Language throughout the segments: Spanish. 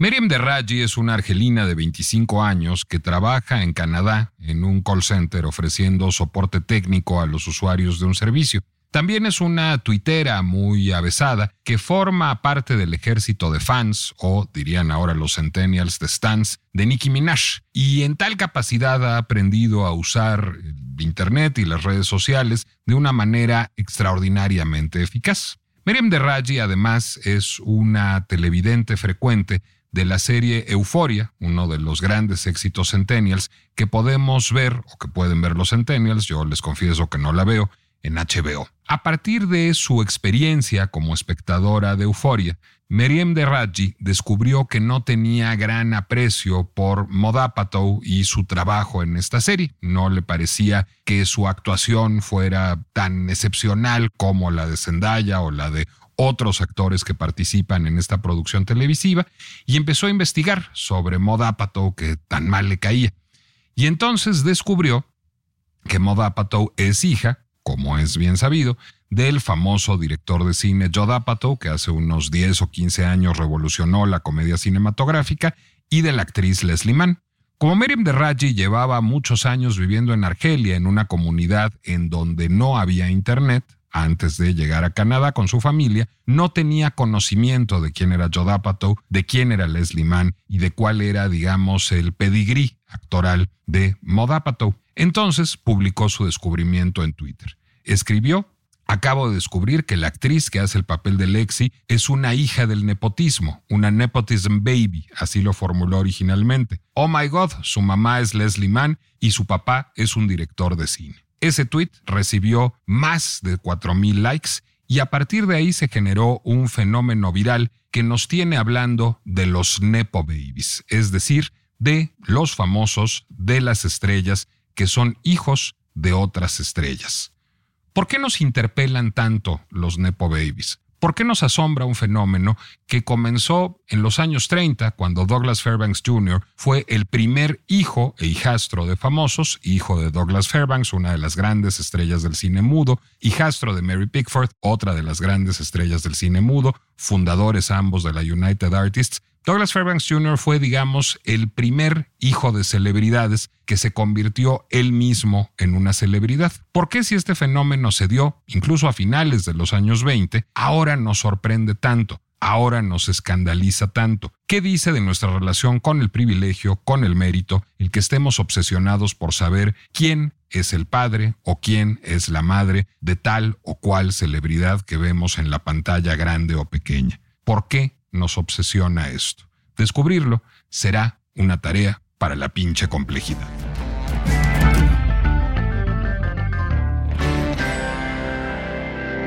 Miriam Derraji es una argelina de 25 años que trabaja en Canadá en un call center ofreciendo soporte técnico a los usuarios de un servicio. También es una tuitera muy avesada que forma parte del ejército de fans, o dirían ahora los centennials de stans, de Nicki Minaj. Y en tal capacidad ha aprendido a usar el Internet y las redes sociales de una manera extraordinariamente eficaz. Miriam Derraji además es una televidente frecuente de la serie Euforia, uno de los grandes éxitos centennials que podemos ver o que pueden ver los centennials, yo les confieso que no la veo, en HBO. A partir de su experiencia como espectadora de Euforia, Meriem de Raji descubrió que no tenía gran aprecio por Modapato y su trabajo en esta serie. No le parecía que su actuación fuera tan excepcional como la de Zendaya o la de otros actores que participan en esta producción televisiva y empezó a investigar sobre Modapato que tan mal le caía. Y entonces descubrió que Modapato es hija como es bien sabido, del famoso director de cine Joe Apatow, que hace unos 10 o 15 años revolucionó la comedia cinematográfica, y de la actriz Leslie Mann. Como Miriam de Raji llevaba muchos años viviendo en Argelia, en una comunidad en donde no había internet, antes de llegar a Canadá con su familia, no tenía conocimiento de quién era Joe Apatow, de quién era Leslie Mann y de cuál era, digamos, el pedigrí actoral de Mod Apatow. Entonces publicó su descubrimiento en Twitter escribió, Acabo de descubrir que la actriz que hace el papel de Lexi es una hija del nepotismo, una nepotism baby, así lo formuló originalmente. Oh my god, su mamá es Leslie Mann y su papá es un director de cine. Ese tweet recibió más de 4.000 likes y a partir de ahí se generó un fenómeno viral que nos tiene hablando de los nepo babies, es decir, de los famosos, de las estrellas, que son hijos de otras estrellas. ¿Por qué nos interpelan tanto los Nepo Babies? ¿Por qué nos asombra un fenómeno que comenzó en los años 30, cuando Douglas Fairbanks Jr. fue el primer hijo e hijastro de famosos, hijo de Douglas Fairbanks, una de las grandes estrellas del cine mudo, hijastro de Mary Pickford, otra de las grandes estrellas del cine mudo, fundadores ambos de la United Artists, Douglas Fairbanks Jr. fue, digamos, el primer hijo de celebridades que se convirtió él mismo en una celebridad. ¿Por qué si este fenómeno se dio incluso a finales de los años 20, ahora nos sorprende tanto? ahora nos escandaliza tanto? ¿Qué dice de nuestra relación con el privilegio, con el mérito, el que estemos obsesionados por saber quién es el padre o quién es la madre de tal o cual celebridad que vemos en la pantalla grande o pequeña? ¿Por qué nos obsesiona esto. Descubrirlo será una tarea para la pinche complejidad.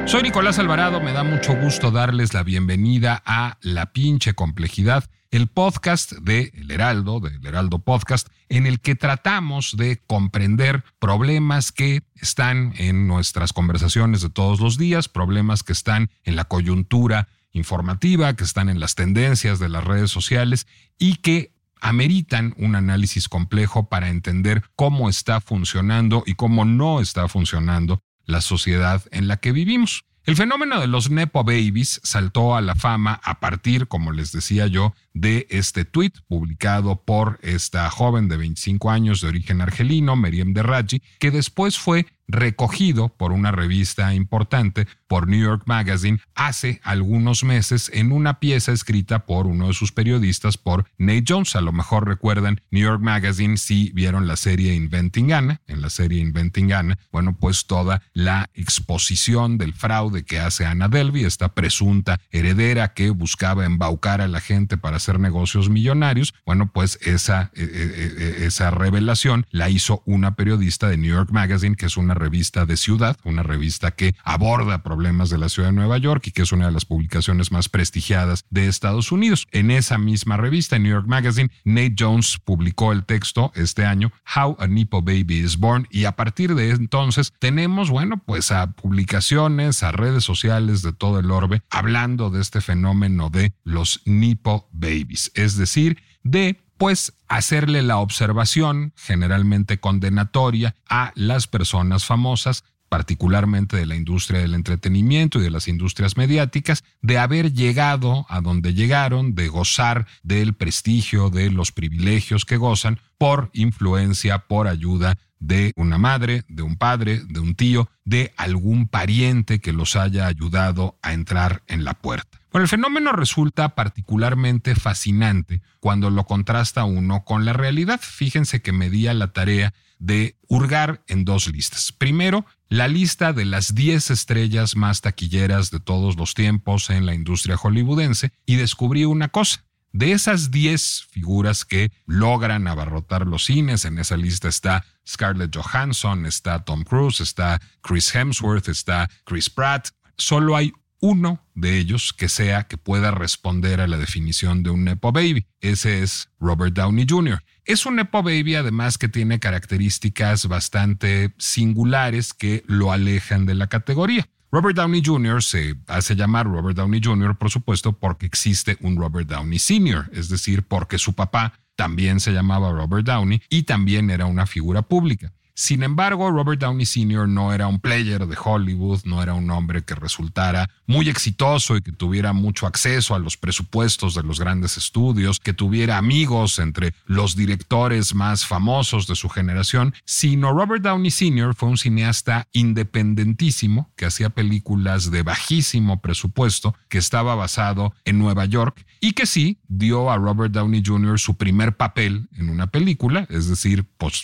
Soy Nicolás Alvarado, me da mucho gusto darles la bienvenida a La pinche complejidad, el podcast de El Heraldo, del Heraldo Podcast, en el que tratamos de comprender problemas que están en nuestras conversaciones de todos los días, problemas que están en la coyuntura informativa, que están en las tendencias de las redes sociales y que ameritan un análisis complejo para entender cómo está funcionando y cómo no está funcionando la sociedad en la que vivimos. El fenómeno de los Nepo Babies saltó a la fama a partir, como les decía yo, de este tweet publicado por esta joven de 25 años de origen argelino, Meriem Derraji, que después fue recogido por una revista importante, por New York Magazine, hace algunos meses en una pieza escrita por uno de sus periodistas, por Nate Jones. A lo mejor recuerdan New York Magazine si vieron la serie Inventing Anna. En la serie Inventing Anna, bueno, pues toda la exposición del fraude que hace Anna Delvey, esta presunta heredera que buscaba embaucar a la gente para hacer negocios millonarios. Bueno, pues esa, eh, eh, eh, esa revelación la hizo una periodista de New York Magazine, que es una revista de ciudad, una revista que aborda problemas de la ciudad de Nueva York y que es una de las publicaciones más prestigiadas de Estados Unidos. En esa misma revista, en New York Magazine, Nate Jones publicó el texto este año, How a Nippo Baby is Born, y a partir de entonces tenemos, bueno, pues a publicaciones, a redes sociales de todo el orbe hablando de este fenómeno de los Nippo Babies, es decir, de pues hacerle la observación generalmente condenatoria a las personas famosas particularmente de la industria del entretenimiento y de las industrias mediáticas, de haber llegado a donde llegaron, de gozar del prestigio, de los privilegios que gozan por influencia, por ayuda de una madre, de un padre, de un tío, de algún pariente que los haya ayudado a entrar en la puerta. Bueno, el fenómeno resulta particularmente fascinante cuando lo contrasta uno con la realidad. Fíjense que me di a la tarea de hurgar en dos listas. Primero, la lista de las 10 estrellas más taquilleras de todos los tiempos en la industria hollywoodense y descubrí una cosa. De esas 10 figuras que logran abarrotar los cines, en esa lista está Scarlett Johansson, está Tom Cruise, está Chris Hemsworth, está Chris Pratt, solo hay uno de ellos que sea que pueda responder a la definición de un Nepo Baby. Ese es Robert Downey Jr. Es un Nepo Baby además que tiene características bastante singulares que lo alejan de la categoría. Robert Downey Jr. se hace llamar Robert Downey Jr., por supuesto, porque existe un Robert Downey Sr., es decir, porque su papá también se llamaba Robert Downey y también era una figura pública. Sin embargo, Robert Downey Sr. no era un player de Hollywood, no era un hombre que resultara muy exitoso y que tuviera mucho acceso a los presupuestos de los grandes estudios, que tuviera amigos entre los directores más famosos de su generación, sino Robert Downey Sr. fue un cineasta independentísimo que hacía películas de bajísimo presupuesto, que estaba basado en Nueva York y que sí dio a Robert Downey Jr. su primer papel en una película, es decir, pues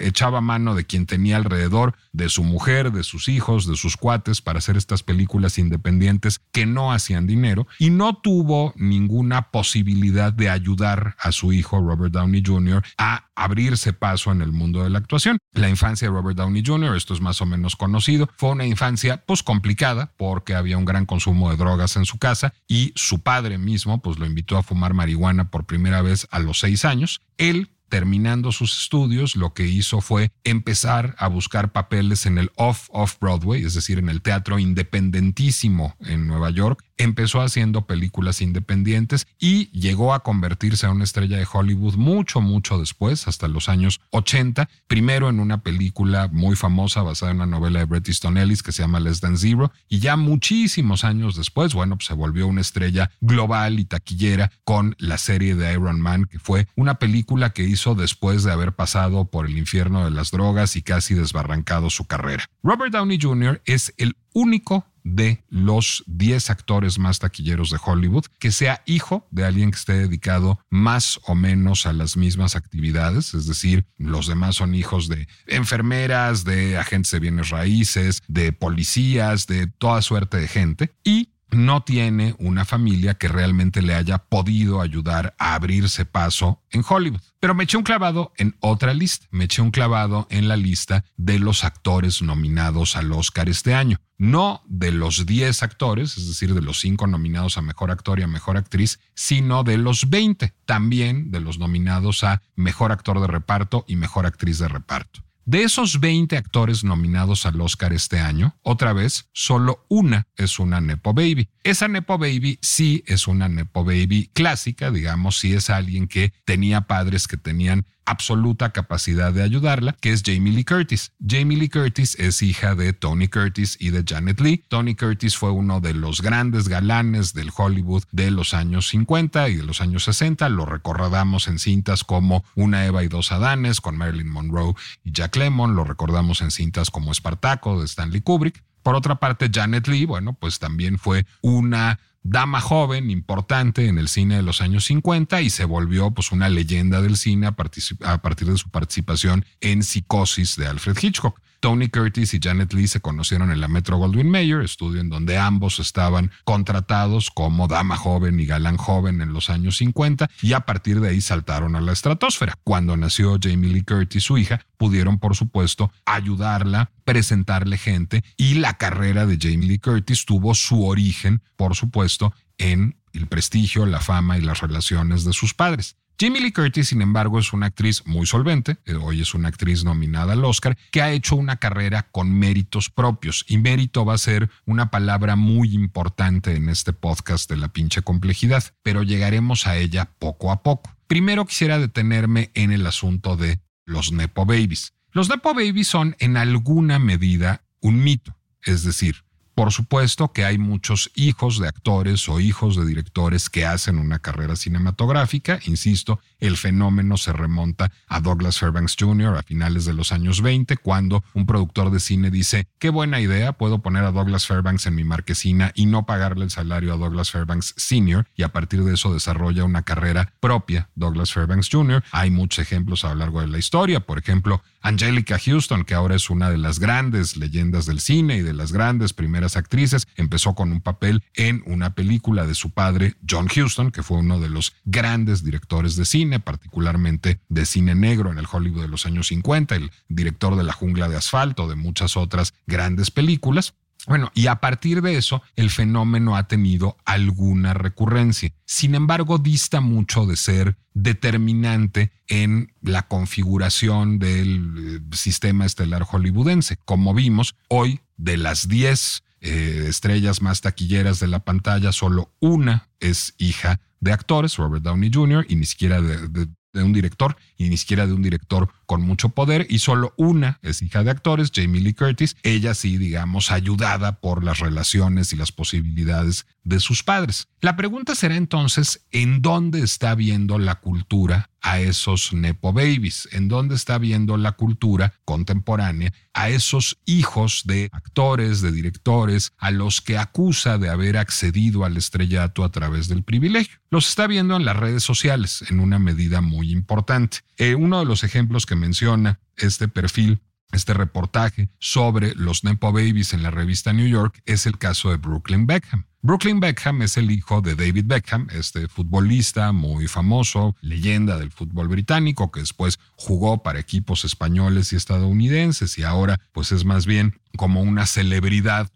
echaba de quien tenía alrededor, de su mujer, de sus hijos, de sus cuates, para hacer estas películas independientes que no hacían dinero y no tuvo ninguna posibilidad de ayudar a su hijo Robert Downey Jr. a abrirse paso en el mundo de la actuación. La infancia de Robert Downey Jr., esto es más o menos conocido, fue una infancia pues complicada porque había un gran consumo de drogas en su casa y su padre mismo pues lo invitó a fumar marihuana por primera vez a los seis años. Él terminando sus estudios, lo que hizo fue empezar a buscar papeles en el off-off Broadway, es decir, en el teatro independentísimo en Nueva York. Empezó haciendo películas independientes y llegó a convertirse en una estrella de Hollywood mucho, mucho después, hasta los años 80. Primero en una película muy famosa basada en una novela de Bret Easton Ellis que se llama Less Than Zero. Y ya muchísimos años después, bueno, pues se volvió una estrella global y taquillera con la serie de Iron Man, que fue una película que hizo después de haber pasado por el infierno de las drogas y casi desbarrancado su carrera. Robert Downey Jr. es el único de los 10 actores más taquilleros de Hollywood que sea hijo de alguien que esté dedicado más o menos a las mismas actividades, es decir, los demás son hijos de enfermeras, de agentes de bienes raíces, de policías, de toda suerte de gente y no tiene una familia que realmente le haya podido ayudar a abrirse paso en Hollywood. Pero me eché un clavado en otra lista, me eché un clavado en la lista de los actores nominados al Oscar este año. No de los 10 actores, es decir, de los 5 nominados a Mejor Actor y a Mejor Actriz, sino de los 20, también de los nominados a Mejor Actor de Reparto y Mejor Actriz de Reparto. De esos 20 actores nominados al Oscar este año, otra vez, solo una es una Nepo Baby. Esa Nepo Baby sí es una Nepo Baby clásica, digamos, sí es alguien que tenía padres que tenían absoluta capacidad de ayudarla, que es Jamie Lee Curtis. Jamie Lee Curtis es hija de Tony Curtis y de Janet Lee. Tony Curtis fue uno de los grandes galanes del Hollywood de los años 50 y de los años 60. Lo recordamos en cintas como Una Eva y dos Adanes con Marilyn Monroe y Jack Lemmon. Lo recordamos en cintas como Espartaco de Stanley Kubrick. Por otra parte, Janet Lee, bueno, pues también fue una dama joven, importante en el cine de los años 50 y se volvió pues una leyenda del cine a, partir de su participación en Psicosis de Alfred Hitchcock. Tony Curtis y Janet Lee se conocieron en la Metro Goldwyn Mayer, estudio en donde ambos estaban contratados como dama joven y galán joven en los años 50 y a partir de ahí saltaron a la estratosfera. Cuando nació Jamie Lee Curtis, su hija, pudieron por supuesto ayudarla, presentarle gente y la carrera de Jamie Lee Curtis tuvo su origen, por supuesto, en el prestigio, la fama y las relaciones de sus padres. Jamie Lee Curtis, sin embargo, es una actriz muy solvente, eh, hoy es una actriz nominada al Oscar, que ha hecho una carrera con méritos propios. Y mérito va a ser una palabra muy importante en este podcast de la pinche complejidad, pero llegaremos a ella poco a poco. Primero quisiera detenerme en el asunto de los Nepo Babies. Los Nepo Babies son en alguna medida un mito, es decir, por supuesto que hay muchos hijos de actores o hijos de directores que hacen una carrera cinematográfica. Insisto, el fenómeno se remonta a Douglas Fairbanks Jr. a finales de los años 20, cuando un productor de cine dice, qué buena idea, puedo poner a Douglas Fairbanks en mi marquesina y no pagarle el salario a Douglas Fairbanks Sr. y a partir de eso desarrolla una carrera propia, Douglas Fairbanks Jr. Hay muchos ejemplos a lo largo de la historia, por ejemplo, Angelica Houston, que ahora es una de las grandes leyendas del cine y de las grandes primeras actrices, empezó con un papel en una película de su padre, John Houston, que fue uno de los grandes directores de cine, particularmente de cine negro en el Hollywood de los años 50, el director de La jungla de asfalto, de muchas otras grandes películas. Bueno, y a partir de eso, el fenómeno ha tenido alguna recurrencia. Sin embargo, dista mucho de ser determinante en la configuración del eh, sistema estelar hollywoodense. Como vimos, hoy de las 10 eh, estrellas más taquilleras de la pantalla, solo una es hija de actores, Robert Downey Jr., y ni siquiera de, de un director y ni siquiera de un director con mucho poder y solo una es hija de actores, Jamie Lee Curtis, ella sí, digamos, ayudada por las relaciones y las posibilidades de sus padres. La pregunta será entonces, ¿en dónde está viendo la cultura a esos Nepo Babies? ¿En dónde está viendo la cultura contemporánea a esos hijos de actores, de directores, a los que acusa de haber accedido al estrellato a través del privilegio? Los está viendo en las redes sociales en una medida muy importante. Eh, uno de los ejemplos que menciona este perfil este reportaje sobre los Nepo Babies en la revista New York es el caso de Brooklyn Beckham. Brooklyn Beckham es el hijo de David Beckham, este futbolista muy famoso, leyenda del fútbol británico, que después jugó para equipos españoles y estadounidenses y ahora pues es más bien como una celebridad,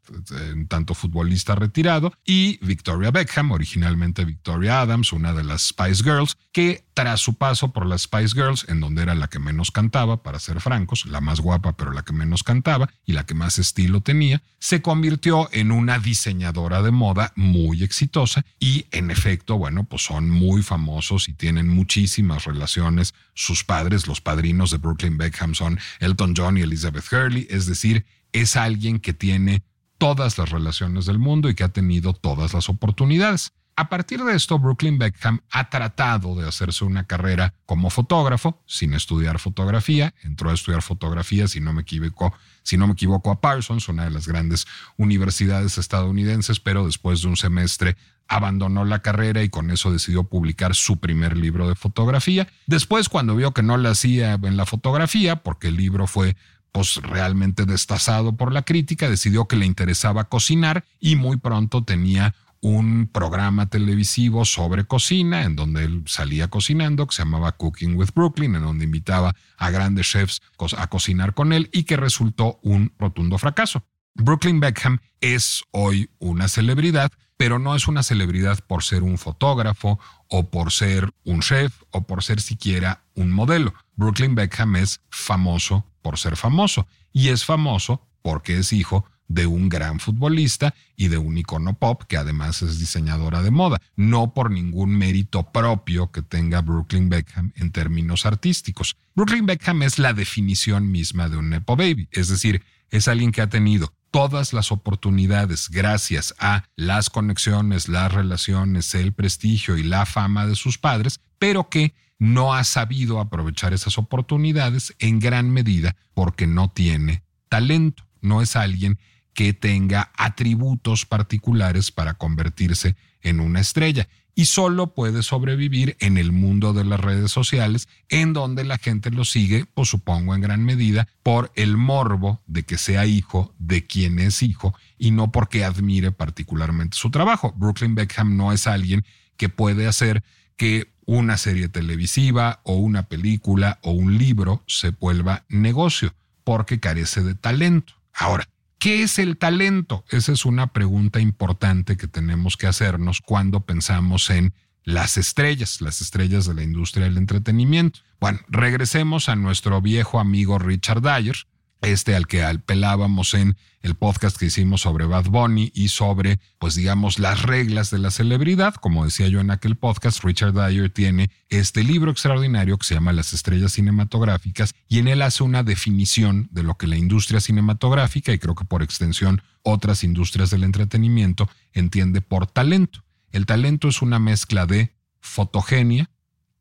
en tanto futbolista retirado, y Victoria Beckham, originalmente Victoria Adams, una de las Spice Girls, que tras su paso por las Spice Girls, en donde era la que menos cantaba, para ser francos, la más guapa, pero la que menos cantaba y la que más estilo tenía, se convirtió en una diseñadora de moda muy exitosa y en efecto, bueno, pues son muy famosos y tienen muchísimas relaciones. Sus padres, los padrinos de Brooklyn Beckham son Elton John y Elizabeth Hurley, es decir, es alguien que tiene todas las relaciones del mundo y que ha tenido todas las oportunidades. A partir de esto, Brooklyn Beckham ha tratado de hacerse una carrera como fotógrafo, sin estudiar fotografía. Entró a estudiar fotografía, si no me equivoco, si no me equivoco, a Parsons, una de las grandes universidades estadounidenses, pero después de un semestre abandonó la carrera y con eso decidió publicar su primer libro de fotografía. Después, cuando vio que no le hacía en la fotografía, porque el libro fue pues realmente destazado por la crítica, decidió que le interesaba cocinar y muy pronto tenía un programa televisivo sobre cocina en donde él salía cocinando que se llamaba Cooking with Brooklyn, en donde invitaba a grandes chefs a cocinar con él y que resultó un rotundo fracaso. Brooklyn Beckham es hoy una celebridad, pero no es una celebridad por ser un fotógrafo o por ser un chef o por ser siquiera un modelo. Brooklyn Beckham es famoso por ser famoso y es famoso porque es hijo de un gran futbolista y de un icono pop que además es diseñadora de moda, no por ningún mérito propio que tenga Brooklyn Beckham en términos artísticos. Brooklyn Beckham es la definición misma de un Nepo Baby, es decir, es alguien que ha tenido todas las oportunidades gracias a las conexiones, las relaciones, el prestigio y la fama de sus padres, pero que no ha sabido aprovechar esas oportunidades en gran medida porque no tiene talento, no es alguien que tenga atributos particulares para convertirse en una estrella. Y solo puede sobrevivir en el mundo de las redes sociales, en donde la gente lo sigue, pues supongo en gran medida, por el morbo de que sea hijo de quien es hijo y no porque admire particularmente su trabajo. Brooklyn Beckham no es alguien que puede hacer que una serie televisiva o una película o un libro se vuelva negocio, porque carece de talento. Ahora, ¿Qué es el talento? Esa es una pregunta importante que tenemos que hacernos cuando pensamos en las estrellas, las estrellas de la industria del entretenimiento. Bueno, regresemos a nuestro viejo amigo Richard Dyer, este al que apelábamos en el podcast que hicimos sobre Bad Bunny y sobre, pues digamos, las reglas de la celebridad. Como decía yo en aquel podcast, Richard Dyer tiene este libro extraordinario que se llama Las estrellas cinematográficas y en él hace una definición de lo que la industria cinematográfica y creo que por extensión otras industrias del entretenimiento entiende por talento. El talento es una mezcla de fotogenia,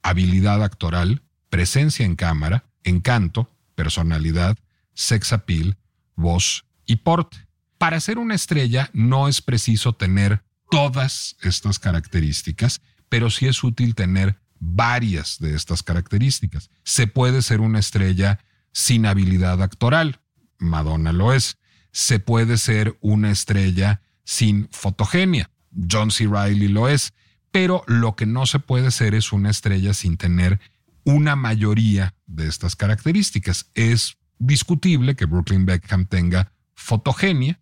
habilidad actoral, presencia en cámara, encanto, personalidad, sex appeal, voz y porte. Para ser una estrella no es preciso tener todas estas características, pero sí es útil tener varias de estas características. Se puede ser una estrella sin habilidad actoral, Madonna lo es. Se puede ser una estrella sin fotogenia, John C. Riley lo es, pero lo que no se puede ser es una estrella sin tener una mayoría de estas características. Es discutible que Brooklyn Beckham tenga fotogenia,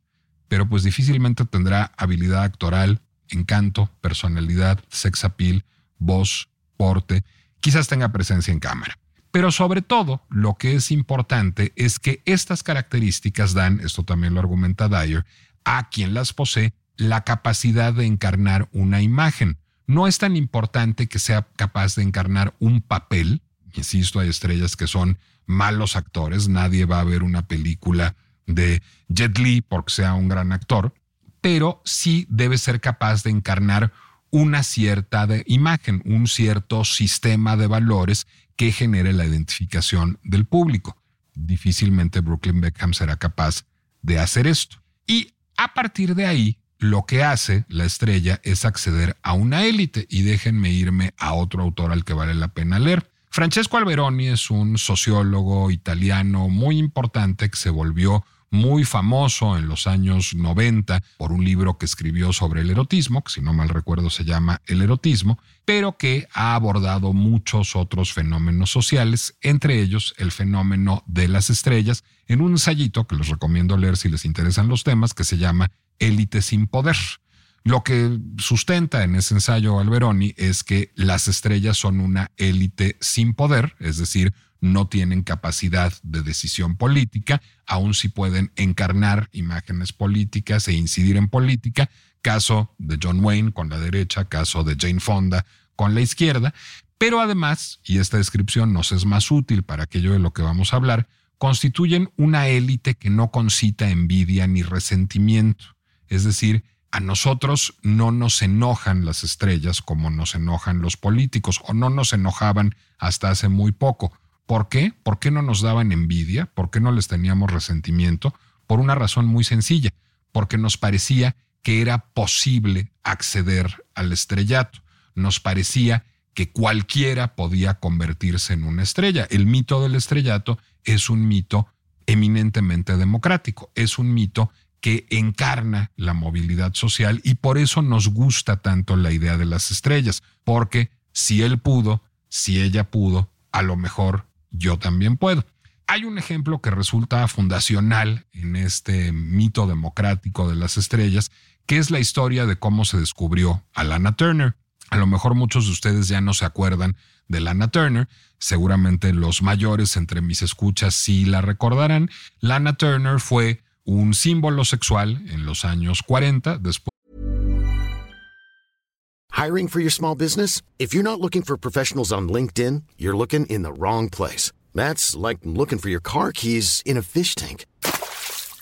pero pues difícilmente tendrá habilidad actoral, encanto, personalidad, sex appeal, voz, porte, quizás tenga presencia en cámara. Pero sobre todo, lo que es importante es que estas características dan, esto también lo argumenta Dyer, a quien las posee la capacidad de encarnar una imagen. No es tan importante que sea capaz de encarnar un papel, insisto, hay estrellas que son malos actores, nadie va a ver una película de Jet Li porque sea un gran actor, pero sí debe ser capaz de encarnar una cierta imagen, un cierto sistema de valores que genere la identificación del público. Difícilmente Brooklyn Beckham será capaz de hacer esto. Y a partir de ahí, lo que hace la estrella es acceder a una élite y déjenme irme a otro autor al que vale la pena leer. Francesco Alberoni es un sociólogo italiano muy importante que se volvió muy famoso en los años 90 por un libro que escribió sobre el erotismo, que si no mal recuerdo se llama El erotismo, pero que ha abordado muchos otros fenómenos sociales, entre ellos el fenómeno de las estrellas, en un ensayito que les recomiendo leer si les interesan los temas, que se llama Élite sin poder. Lo que sustenta en ese ensayo Alberoni es que las estrellas son una élite sin poder, es decir, no tienen capacidad de decisión política, aun si pueden encarnar imágenes políticas e incidir en política, caso de John Wayne con la derecha, caso de Jane Fonda con la izquierda, pero además, y esta descripción nos es más útil para aquello de lo que vamos a hablar, constituyen una élite que no concita envidia ni resentimiento, es decir, a nosotros no nos enojan las estrellas como nos enojan los políticos o no nos enojaban hasta hace muy poco. ¿Por qué? ¿Por qué no nos daban envidia? ¿Por qué no les teníamos resentimiento? Por una razón muy sencilla, porque nos parecía que era posible acceder al estrellato. Nos parecía que cualquiera podía convertirse en una estrella. El mito del estrellato es un mito eminentemente democrático, es un mito que encarna la movilidad social y por eso nos gusta tanto la idea de las estrellas, porque si él pudo, si ella pudo, a lo mejor yo también puedo. Hay un ejemplo que resulta fundacional en este mito democrático de las estrellas, que es la historia de cómo se descubrió a Lana Turner. A lo mejor muchos de ustedes ya no se acuerdan de Lana Turner, seguramente los mayores entre mis escuchas sí la recordarán. Lana Turner fue un símbolo sexual en los años 40 después. Hiring for your small business? If you're not looking for professionals on LinkedIn, you're looking in the wrong place. That's like looking for your car keys in a fish tank.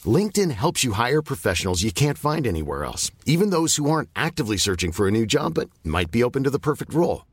LinkedIn helps you hire professionals you can't find anywhere else, even those who aren't actively searching for a new job but might be open to the perfect role.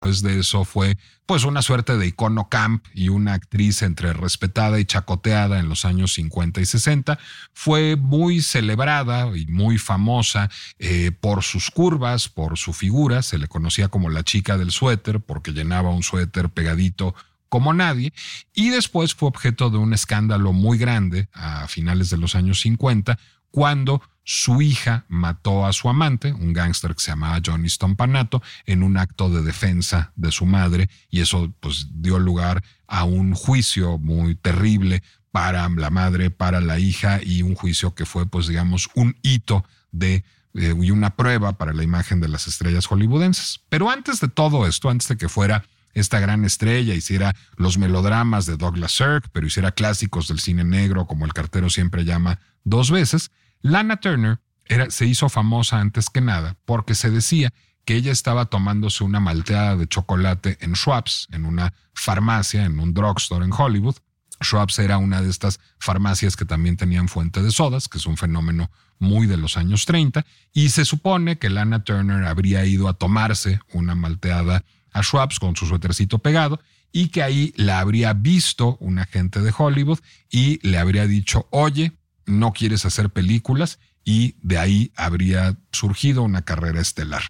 Después de eso fue pues una suerte de icono camp y una actriz entre respetada y chacoteada en los años 50 y 60. Fue muy celebrada y muy famosa eh, por sus curvas, por su figura. Se le conocía como la chica del suéter porque llenaba un suéter pegadito como nadie, y después fue objeto de un escándalo muy grande a finales de los años 50, cuando su hija mató a su amante, un gángster que se llamaba Johnny Stompanato, en un acto de defensa de su madre, y eso pues dio lugar a un juicio muy terrible para la madre, para la hija, y un juicio que fue pues digamos un hito de eh, y una prueba para la imagen de las estrellas hollywoodenses. Pero antes de todo esto, antes de que fuera esta gran estrella, hiciera los melodramas de Douglas Sirk, pero hiciera clásicos del cine negro, como el cartero siempre llama dos veces, Lana Turner se hizo famosa antes que nada porque se decía que ella estaba tomándose una malteada de chocolate en Schwab's, en una farmacia, en un drugstore en Hollywood. Schwab's era una de estas farmacias que también tenían fuente de sodas, que es un fenómeno muy de los años 30, y se supone que Lana Turner habría ido a tomarse una malteada a Schwab's con su suétercito pegado y que ahí la habría visto un agente de Hollywood y le habría dicho, oye, no quieres hacer películas y de ahí habría surgido una carrera estelar.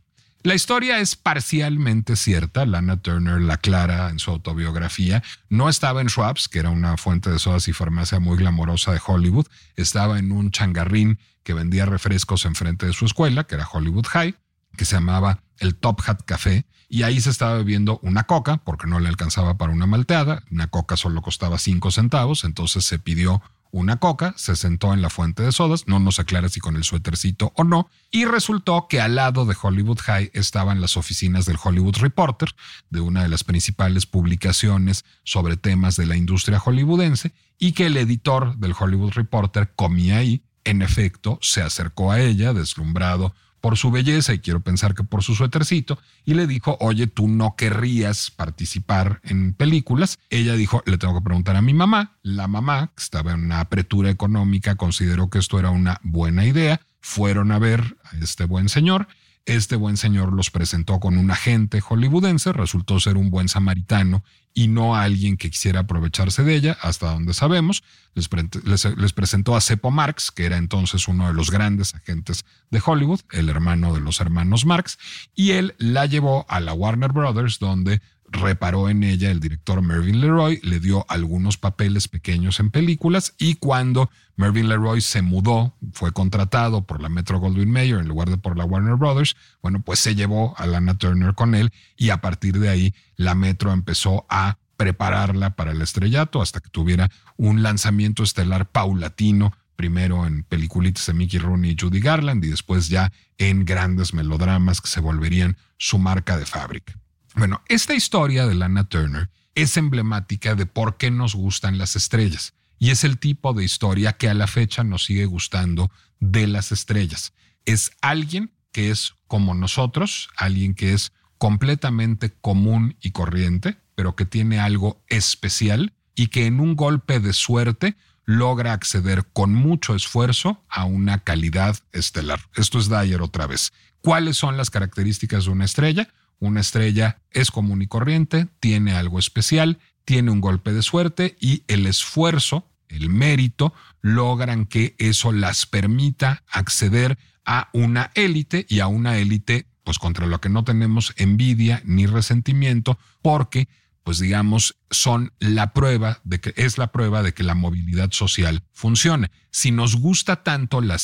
La historia es parcialmente cierta. Lana Turner la aclara en su autobiografía. No estaba en Schwab's, que era una fuente de sodas y farmacia muy glamorosa de Hollywood. Estaba en un changarrín que vendía refrescos enfrente de su escuela, que era Hollywood High, que se llamaba el Top Hat Café y ahí se estaba bebiendo una coca porque no le alcanzaba para una malteada. Una coca solo costaba cinco centavos, entonces se pidió una coca, se sentó en la fuente de sodas, no nos aclara si con el suétercito o no, y resultó que al lado de Hollywood High estaban las oficinas del Hollywood Reporter, de una de las principales publicaciones sobre temas de la industria hollywoodense, y que el editor del Hollywood Reporter comía ahí. En efecto, se acercó a ella, deslumbrado por su belleza y quiero pensar que por su suétercito, y le dijo, oye, tú no querrías participar en películas. Ella dijo, le tengo que preguntar a mi mamá. La mamá, que estaba en una apretura económica, consideró que esto era una buena idea. Fueron a ver a este buen señor este buen señor los presentó con un agente hollywoodense, resultó ser un buen samaritano y no alguien que quisiera aprovecharse de ella, hasta donde sabemos. Les, presentó a Seppo Marx, que era entonces uno de los grandes agentes de Hollywood, el hermano de los hermanos Marx, y él la llevó a la Warner Brothers, donde reparó en ella el director Mervyn Leroy, le dio algunos papeles pequeños en películas y cuando Mervyn Leroy se mudó, fue contratado por la Metro Goldwyn Mayer en lugar de por la Warner Brothers, bueno, pues se llevó a Lana Turner con él y a partir de ahí la Metro empezó a prepararla para el estrellato hasta que tuviera un lanzamiento estelar paulatino primero en peliculitas de Mickey Rooney y Judy Garland y después ya en grandes melodramas que se volverían su marca de fábrica. Bueno, esta historia de Lana Turner es emblemática de por qué nos gustan las estrellas y es el tipo de historia que a la fecha nos sigue gustando de las estrellas. Es alguien que es como nosotros, alguien que es completamente común y corriente, pero que tiene algo especial y que en un golpe de suerte logra acceder con mucho esfuerzo a una calidad estelar. Esto es Dyer otra vez. ¿Cuáles son las características de una estrella? Una estrella es común y corriente, tiene algo especial, tiene un golpe de suerte y el esfuerzo, el mérito, logran que eso las permita acceder a una élite y a una élite pues contra lo que no tenemos envidia ni resentimiento porque pues digamos, son la prueba de que es la prueba de que la movilidad social funcione. Si nos gusta tanto la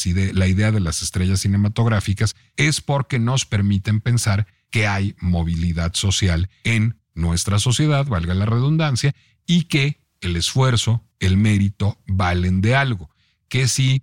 idea de las estrellas cinematográficas es porque nos permiten pensar que hay movilidad social en nuestra sociedad, valga la redundancia, y que el esfuerzo, el mérito valen de algo, que si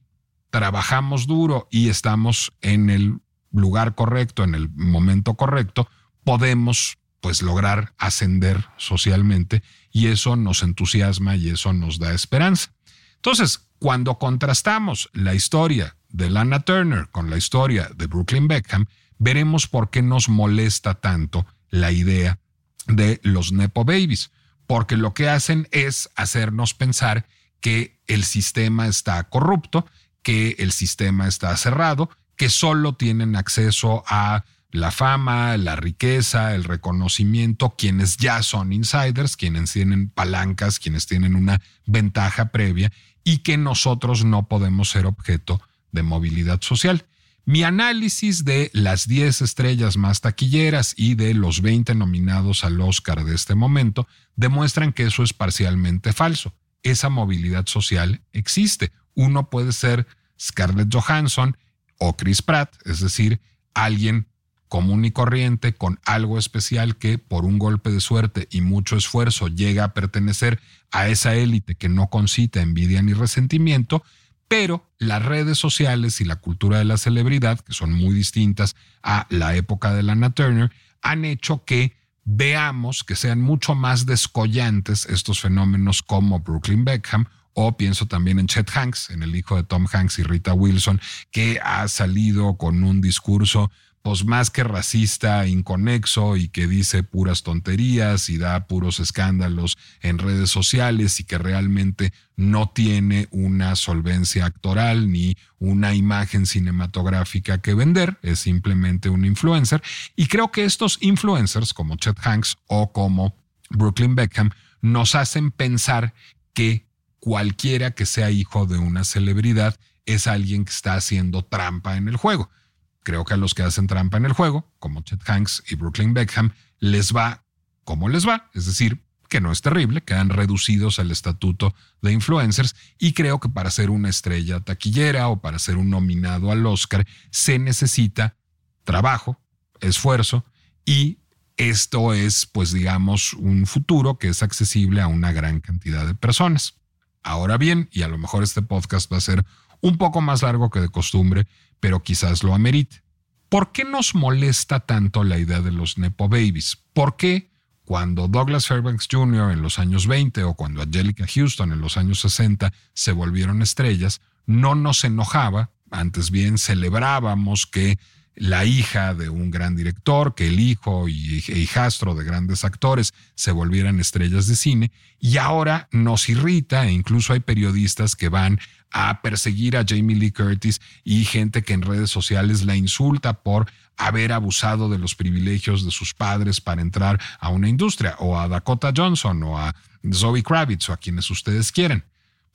trabajamos duro y estamos en el lugar correcto, en el momento correcto, podemos pues lograr ascender socialmente y eso nos entusiasma y eso nos da esperanza. Entonces, cuando contrastamos la historia de Lana Turner con la historia de Brooklyn Beckham, veremos por qué nos molesta tanto la idea de los Nepo Babies, porque lo que hacen es hacernos pensar que el sistema está corrupto, que el sistema está cerrado, que solo tienen acceso a la fama, la riqueza, el reconocimiento, quienes ya son insiders, quienes tienen palancas, quienes tienen una ventaja previa y que nosotros no podemos ser objeto de movilidad social. Mi análisis de las 10 estrellas más taquilleras y de los 20 nominados al Oscar de este momento demuestran que eso es parcialmente falso. Esa movilidad social existe. Uno puede ser Scarlett Johansson o Chris Pratt, es decir, alguien común y corriente con algo especial que por un golpe de suerte y mucho esfuerzo llega a pertenecer a esa élite que no concita envidia ni resentimiento, pero las redes sociales y la cultura de la celebridad, que son muy distintas a la época de Lana Turner, han hecho que veamos que sean mucho más descollantes estos fenómenos como Brooklyn Beckham o pienso también en Chet Hanks, en el hijo de Tom Hanks y Rita Wilson, que ha salido con un discurso pues más que racista, inconexo y que dice puras tonterías y da puros escándalos en redes sociales y que realmente no tiene una solvencia actoral ni una imagen cinematográfica que vender, es simplemente un influencer. Y creo que estos influencers como Chet Hanks o como Brooklyn Beckham nos hacen pensar que cualquiera que sea hijo de una celebridad es alguien que está haciendo trampa en el juego. Creo que a los que hacen trampa en el juego, como Chet Hanks y Brooklyn Beckham, les va como les va, es decir, que no es terrible, quedan reducidos al estatuto de influencers y creo que para ser una estrella taquillera o para ser un nominado al Oscar se necesita trabajo, esfuerzo y esto es, pues digamos, un futuro que es accesible a una gran cantidad de personas. Ahora bien, y a lo mejor este podcast va a ser un poco más largo que de costumbre, pero quizás lo amerite. ¿Por qué nos molesta tanto la idea de los Nepo Babies? ¿Por qué cuando Douglas Fairbanks Jr. en los años 20 o cuando Angelica Houston en los años 60 se volvieron estrellas, no nos enojaba, antes bien celebrábamos que la hija de un gran director, que el hijo y hijastro de grandes actores se volvieran estrellas de cine, y ahora nos irrita e incluso hay periodistas que van a perseguir a Jamie Lee Curtis y gente que en redes sociales la insulta por haber abusado de los privilegios de sus padres para entrar a una industria, o a Dakota Johnson, o a Zoe Kravitz, o a quienes ustedes quieran.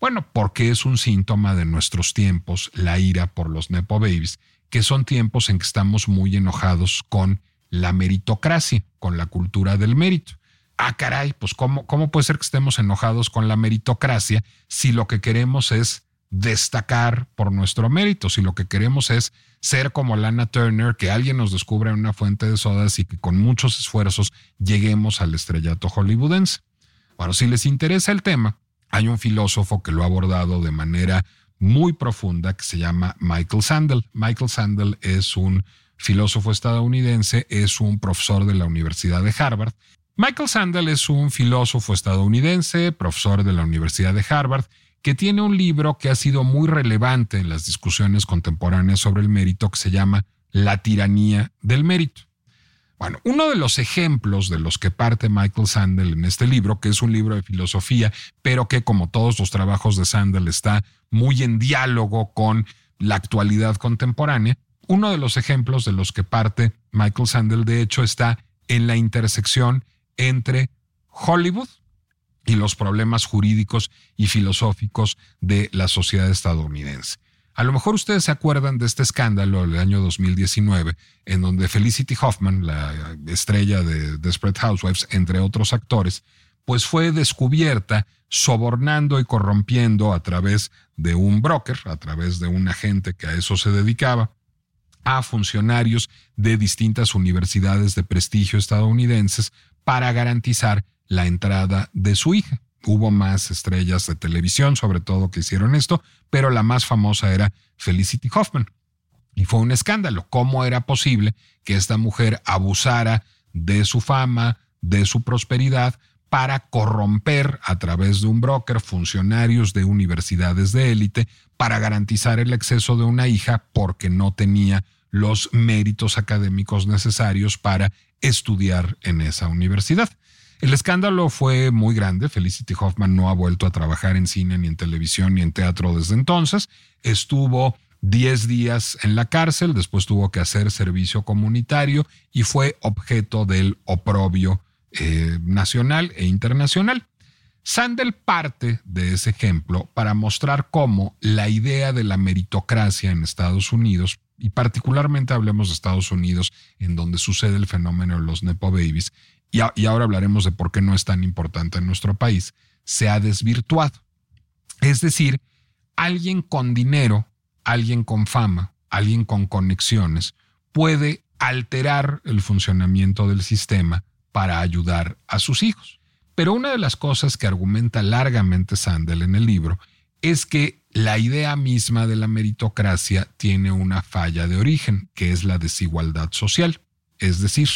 Bueno, porque es un síntoma de nuestros tiempos la ira por los Nepo Babies que son tiempos en que estamos muy enojados con la meritocracia, con la cultura del mérito. Ah, caray, pues ¿cómo, cómo puede ser que estemos enojados con la meritocracia si lo que queremos es destacar por nuestro mérito, si lo que queremos es ser como Lana Turner, que alguien nos descubra en una fuente de sodas y que con muchos esfuerzos lleguemos al estrellato hollywoodense. Bueno, si les interesa el tema, hay un filósofo que lo ha abordado de manera muy profunda que se llama Michael Sandel. Michael Sandel es un filósofo estadounidense, es un profesor de la Universidad de Harvard. Michael Sandel es un filósofo estadounidense, profesor de la Universidad de Harvard, que tiene un libro que ha sido muy relevante en las discusiones contemporáneas sobre el mérito que se llama La tiranía del mérito. Bueno, uno de los ejemplos de los que parte Michael Sandel en este libro, que es un libro de filosofía, pero que como todos los trabajos de Sandel está muy en diálogo con la actualidad contemporánea, uno de los ejemplos de los que parte Michael Sandel, de hecho, está en la intersección entre Hollywood y los problemas jurídicos y filosóficos de la sociedad estadounidense. A lo mejor ustedes se acuerdan de este escándalo del año 2019, en donde Felicity Hoffman, la estrella de Desperate Housewives, entre otros actores, pues fue descubierta sobornando y corrompiendo a través de un broker, a través de un agente que a eso se dedicaba, a funcionarios de distintas universidades de prestigio estadounidenses para garantizar la entrada de su hija. Hubo más estrellas de televisión, sobre todo, que hicieron esto, pero la más famosa era Felicity Hoffman. Y fue un escándalo. ¿Cómo era posible que esta mujer abusara de su fama, de su prosperidad, para corromper a través de un broker funcionarios de universidades de élite para garantizar el acceso de una hija porque no tenía los méritos académicos necesarios para estudiar en esa universidad. El escándalo fue muy grande. Felicity Hoffman no ha vuelto a trabajar en cine, ni en televisión, ni en teatro desde entonces. Estuvo 10 días en la cárcel, después tuvo que hacer servicio comunitario y fue objeto del oprobio eh, nacional e internacional. Sandel parte de ese ejemplo para mostrar cómo la idea de la meritocracia en Estados Unidos, y particularmente hablemos de Estados Unidos, en donde sucede el fenómeno de los Nepo Babies, y, y ahora hablaremos de por qué no es tan importante en nuestro país, se ha desvirtuado. Es decir, alguien con dinero alguien con fama, alguien con conexiones, puede alterar el funcionamiento del sistema para ayudar a sus hijos. Pero una de las cosas que argumenta largamente Sandel en el libro es que la idea misma de la meritocracia tiene una falla de origen, que es la desigualdad social. Es decir,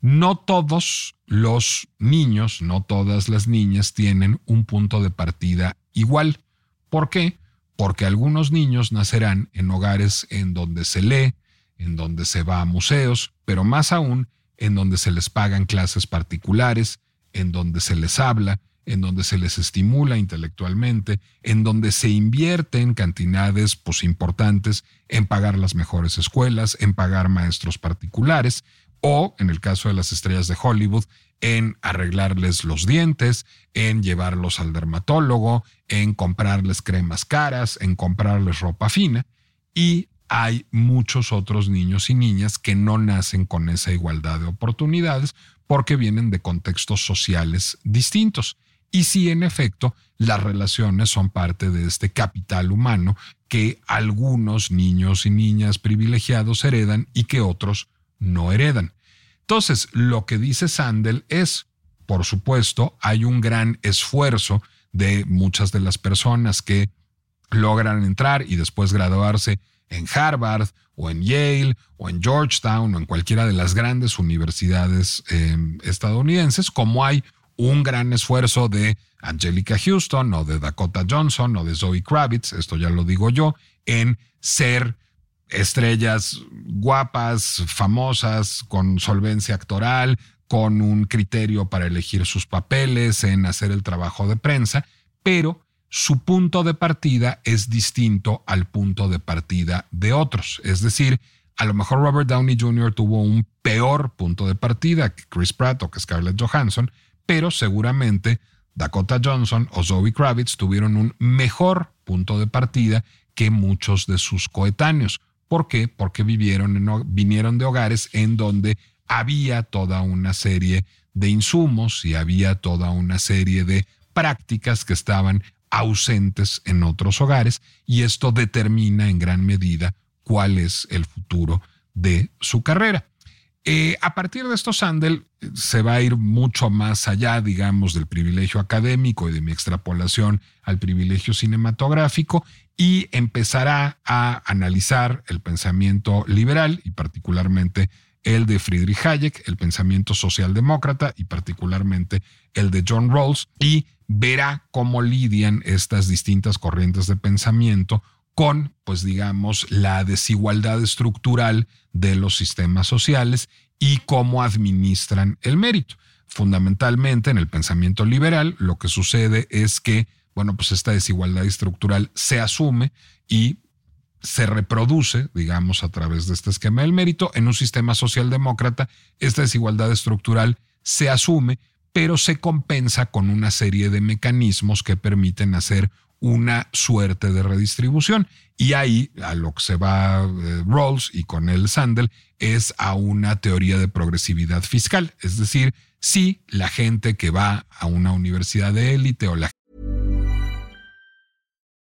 no todos los niños, no todas las niñas tienen un punto de partida igual. ¿Por qué? porque algunos niños nacerán en hogares en donde se lee, en donde se va a museos, pero más aún en donde se les pagan clases particulares, en donde se les habla, en donde se les estimula intelectualmente, en donde se invierte en cantidades pues, importantes en pagar las mejores escuelas, en pagar maestros particulares, o, en el caso de las estrellas de Hollywood, en arreglarles los dientes, en llevarlos al dermatólogo, en comprarles cremas caras, en comprarles ropa fina. Y hay muchos otros niños y niñas que no nacen con esa igualdad de oportunidades porque vienen de contextos sociales distintos. Y sí, en efecto, las relaciones son parte de este capital humano que algunos niños y niñas privilegiados heredan y que otros no heredan. Entonces, lo que dice Sandel es, por supuesto, hay un gran esfuerzo de muchas de las personas que logran entrar y después graduarse en Harvard o en Yale o en Georgetown o en cualquiera de las grandes universidades em, estadounidenses, como hay un gran esfuerzo de Angelica Houston o de Dakota Johnson o de Zoe Kravitz, esto ya lo digo yo, en ser estrellas guapas, famosas, con solvencia actoral, con un criterio para elegir sus papeles, en hacer el trabajo de prensa, pero su punto de partida es distinto al punto de partida de otros. Es decir, a lo mejor Robert Downey Jr. tuvo un peor punto de partida que Chris Pratt o que Scarlett Johansson, pero seguramente Dakota Johnson o Zoe Kravitz tuvieron un mejor punto de partida que muchos de sus coetáneos. ¿Por qué? Porque vivieron vinieron de hogares en donde había toda una serie de insumos y había toda una serie de prácticas que estaban ausentes en otros hogares y esto determina en gran medida cuál es el futuro de su carrera. Eh, a partir de esto, Sandel se va a ir mucho más allá, digamos, del privilegio académico y de mi extrapolación al privilegio cinematográfico y empezará a analizar el pensamiento liberal y particularmente el de Friedrich Hayek, el pensamiento socialdemócrata y particularmente el de John Rawls, y verá cómo lidian estas distintas corrientes de pensamiento con, pues digamos, la desigualdad estructural de los sistemas sociales y cómo administran el mérito. Fundamentalmente en el pensamiento liberal lo que sucede es que, bueno, pues esta desigualdad estructural se asume y se reproduce, digamos, a través de este esquema del mérito. En un sistema socialdemócrata, esta desigualdad estructural se asume, pero se compensa con una serie de mecanismos que permiten hacer una suerte de redistribución. Y ahí a lo que se va eh, Rawls y con él Sandel es a una teoría de progresividad fiscal. Es decir, si la gente que va a una universidad de élite o la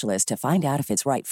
to find out if it's right.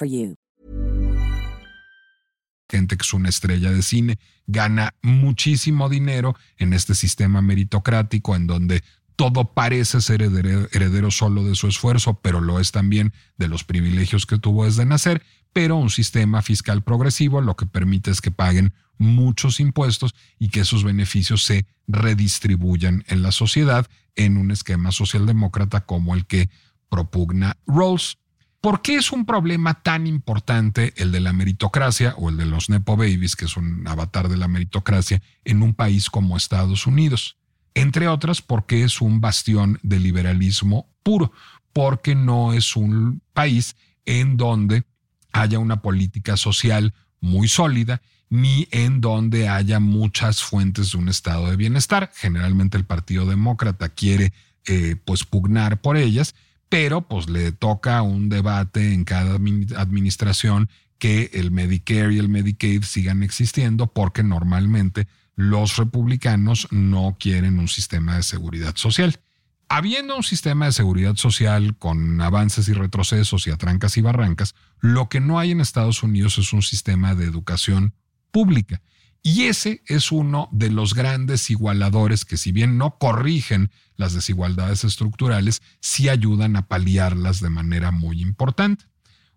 Gente que es una estrella de cine gana muchísimo dinero en este sistema meritocrático en donde todo parece ser heredero, solo de su esfuerzo, pero lo es también de los privilegios que tuvo desde nacer, pero un sistema fiscal progresivo lo que permite es que paguen muchos impuestos y que esos beneficios se redistribuyan en la sociedad en un esquema socialdemócrata como el que propugna Rawls. ¿Por qué es un problema tan importante el de la meritocracia o el de los Nepo Babies, que es un avatar de la meritocracia, en un país como Estados Unidos? Entre otras, porque es un bastión de liberalismo puro, porque no es un país en donde haya una política social muy sólida, ni en donde haya muchas fuentes de un estado de bienestar. Generalmente el Partido Demócrata quiere eh, pues pugnar por ellas, pero pues le toca un debate en cada administración que el Medicare y el Medicaid sigan existiendo porque normalmente los republicanos no quieren un sistema de seguridad social. Habiendo un sistema de seguridad social con avances y retrocesos y atrancas y barrancas, lo que no hay en Estados Unidos es un sistema de educación pública. Y ese es uno de los grandes igualadores que si bien no corrigen las desigualdades estructurales, sí ayudan a paliarlas de manera muy importante.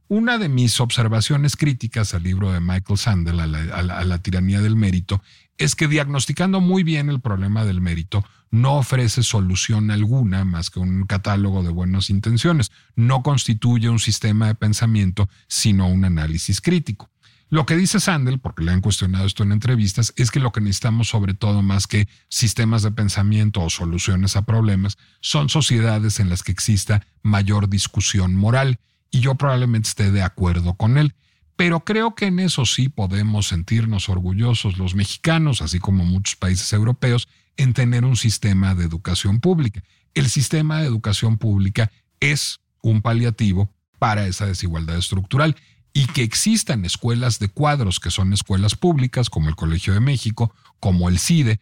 Una de mis observaciones críticas al libro de Michael Sandel, a la, tiranía del mérito, es que diagnosticando muy bien el problema del mérito, no ofrece solución alguna más que un catálogo de buenas intenciones, no constituye un sistema de pensamiento, sino un análisis crítico. Lo que dice Sandel, porque le han cuestionado esto en entrevistas, es que lo que necesitamos sobre todo más que sistemas de pensamiento o soluciones a problemas son sociedades en las que exista mayor discusión moral y yo probablemente esté de acuerdo con él. Pero creo que en eso sí podemos sentirnos orgullosos los mexicanos, así como muchos países europeos, en tener un sistema de educación pública. El sistema de educación pública es un paliativo para esa desigualdad estructural y que existan escuelas de cuadros que son escuelas públicas, como el Colegio de México, como el CIDE,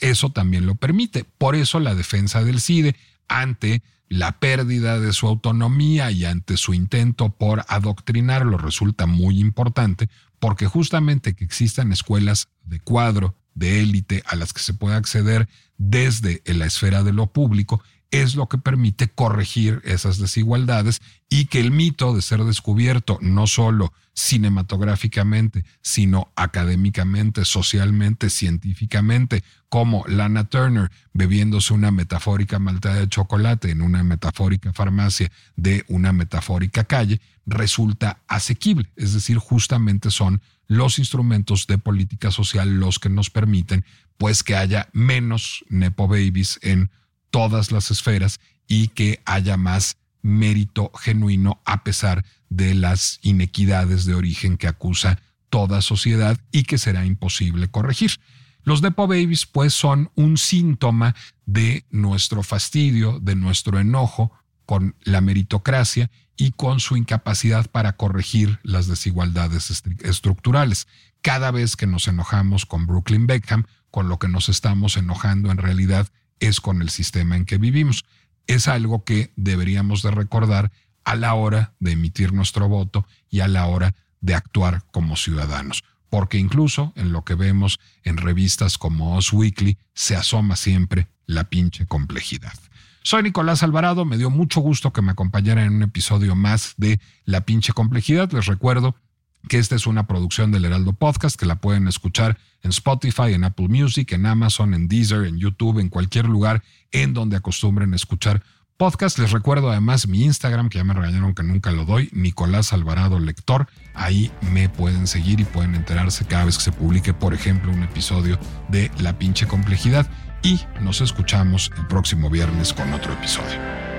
eso también lo permite. Por eso la defensa del CIDE ante la pérdida de su autonomía y ante su intento por adoctrinarlo resulta muy importante, porque justamente que existan escuelas de cuadro, de élite, a las que se puede acceder desde la esfera de lo público, es lo que permite corregir esas desigualdades y que el mito de ser descubierto no solo cinematográficamente, sino académicamente, socialmente, científicamente, como Lana Turner bebiéndose una metafórica malta de chocolate en una metafórica farmacia de una metafórica calle, resulta asequible. Es decir, justamente son los instrumentos de política social los que nos permiten pues que haya menos nepo babies en todas las esferas y que haya más mérito genuino a pesar de las inequidades de origen que acusa toda sociedad y que será imposible corregir. Los Depo Babies pues son un síntoma de nuestro fastidio, de nuestro enojo con la meritocracia y con su incapacidad para corregir las desigualdades estructurales. Cada vez que nos enojamos con Brooklyn Beckham, con lo que nos estamos enojando en realidad es con el sistema en que vivimos. Es algo que deberíamos de recordar a la hora de emitir nuestro voto y a la hora de actuar como ciudadanos, porque incluso en lo que vemos en revistas como Us Weekly se asoma siempre la pinche complejidad. Soy Nicolás Alvarado, me dio mucho gusto que me acompañaran en un episodio más de La pinche complejidad. Les recuerdo que esta es una producción del Heraldo Podcast, que la pueden escuchar en Spotify, en Apple Music, en Amazon, en Deezer, en YouTube, en cualquier lugar en donde acostumbren escuchar podcast. Les recuerdo además mi Instagram, que ya me regañaron que nunca lo doy, Nicolás Alvarado Lector. Ahí me pueden seguir y pueden enterarse cada vez que se publique, por ejemplo, un episodio de La pinche complejidad. Y nos escuchamos el próximo viernes con otro episodio.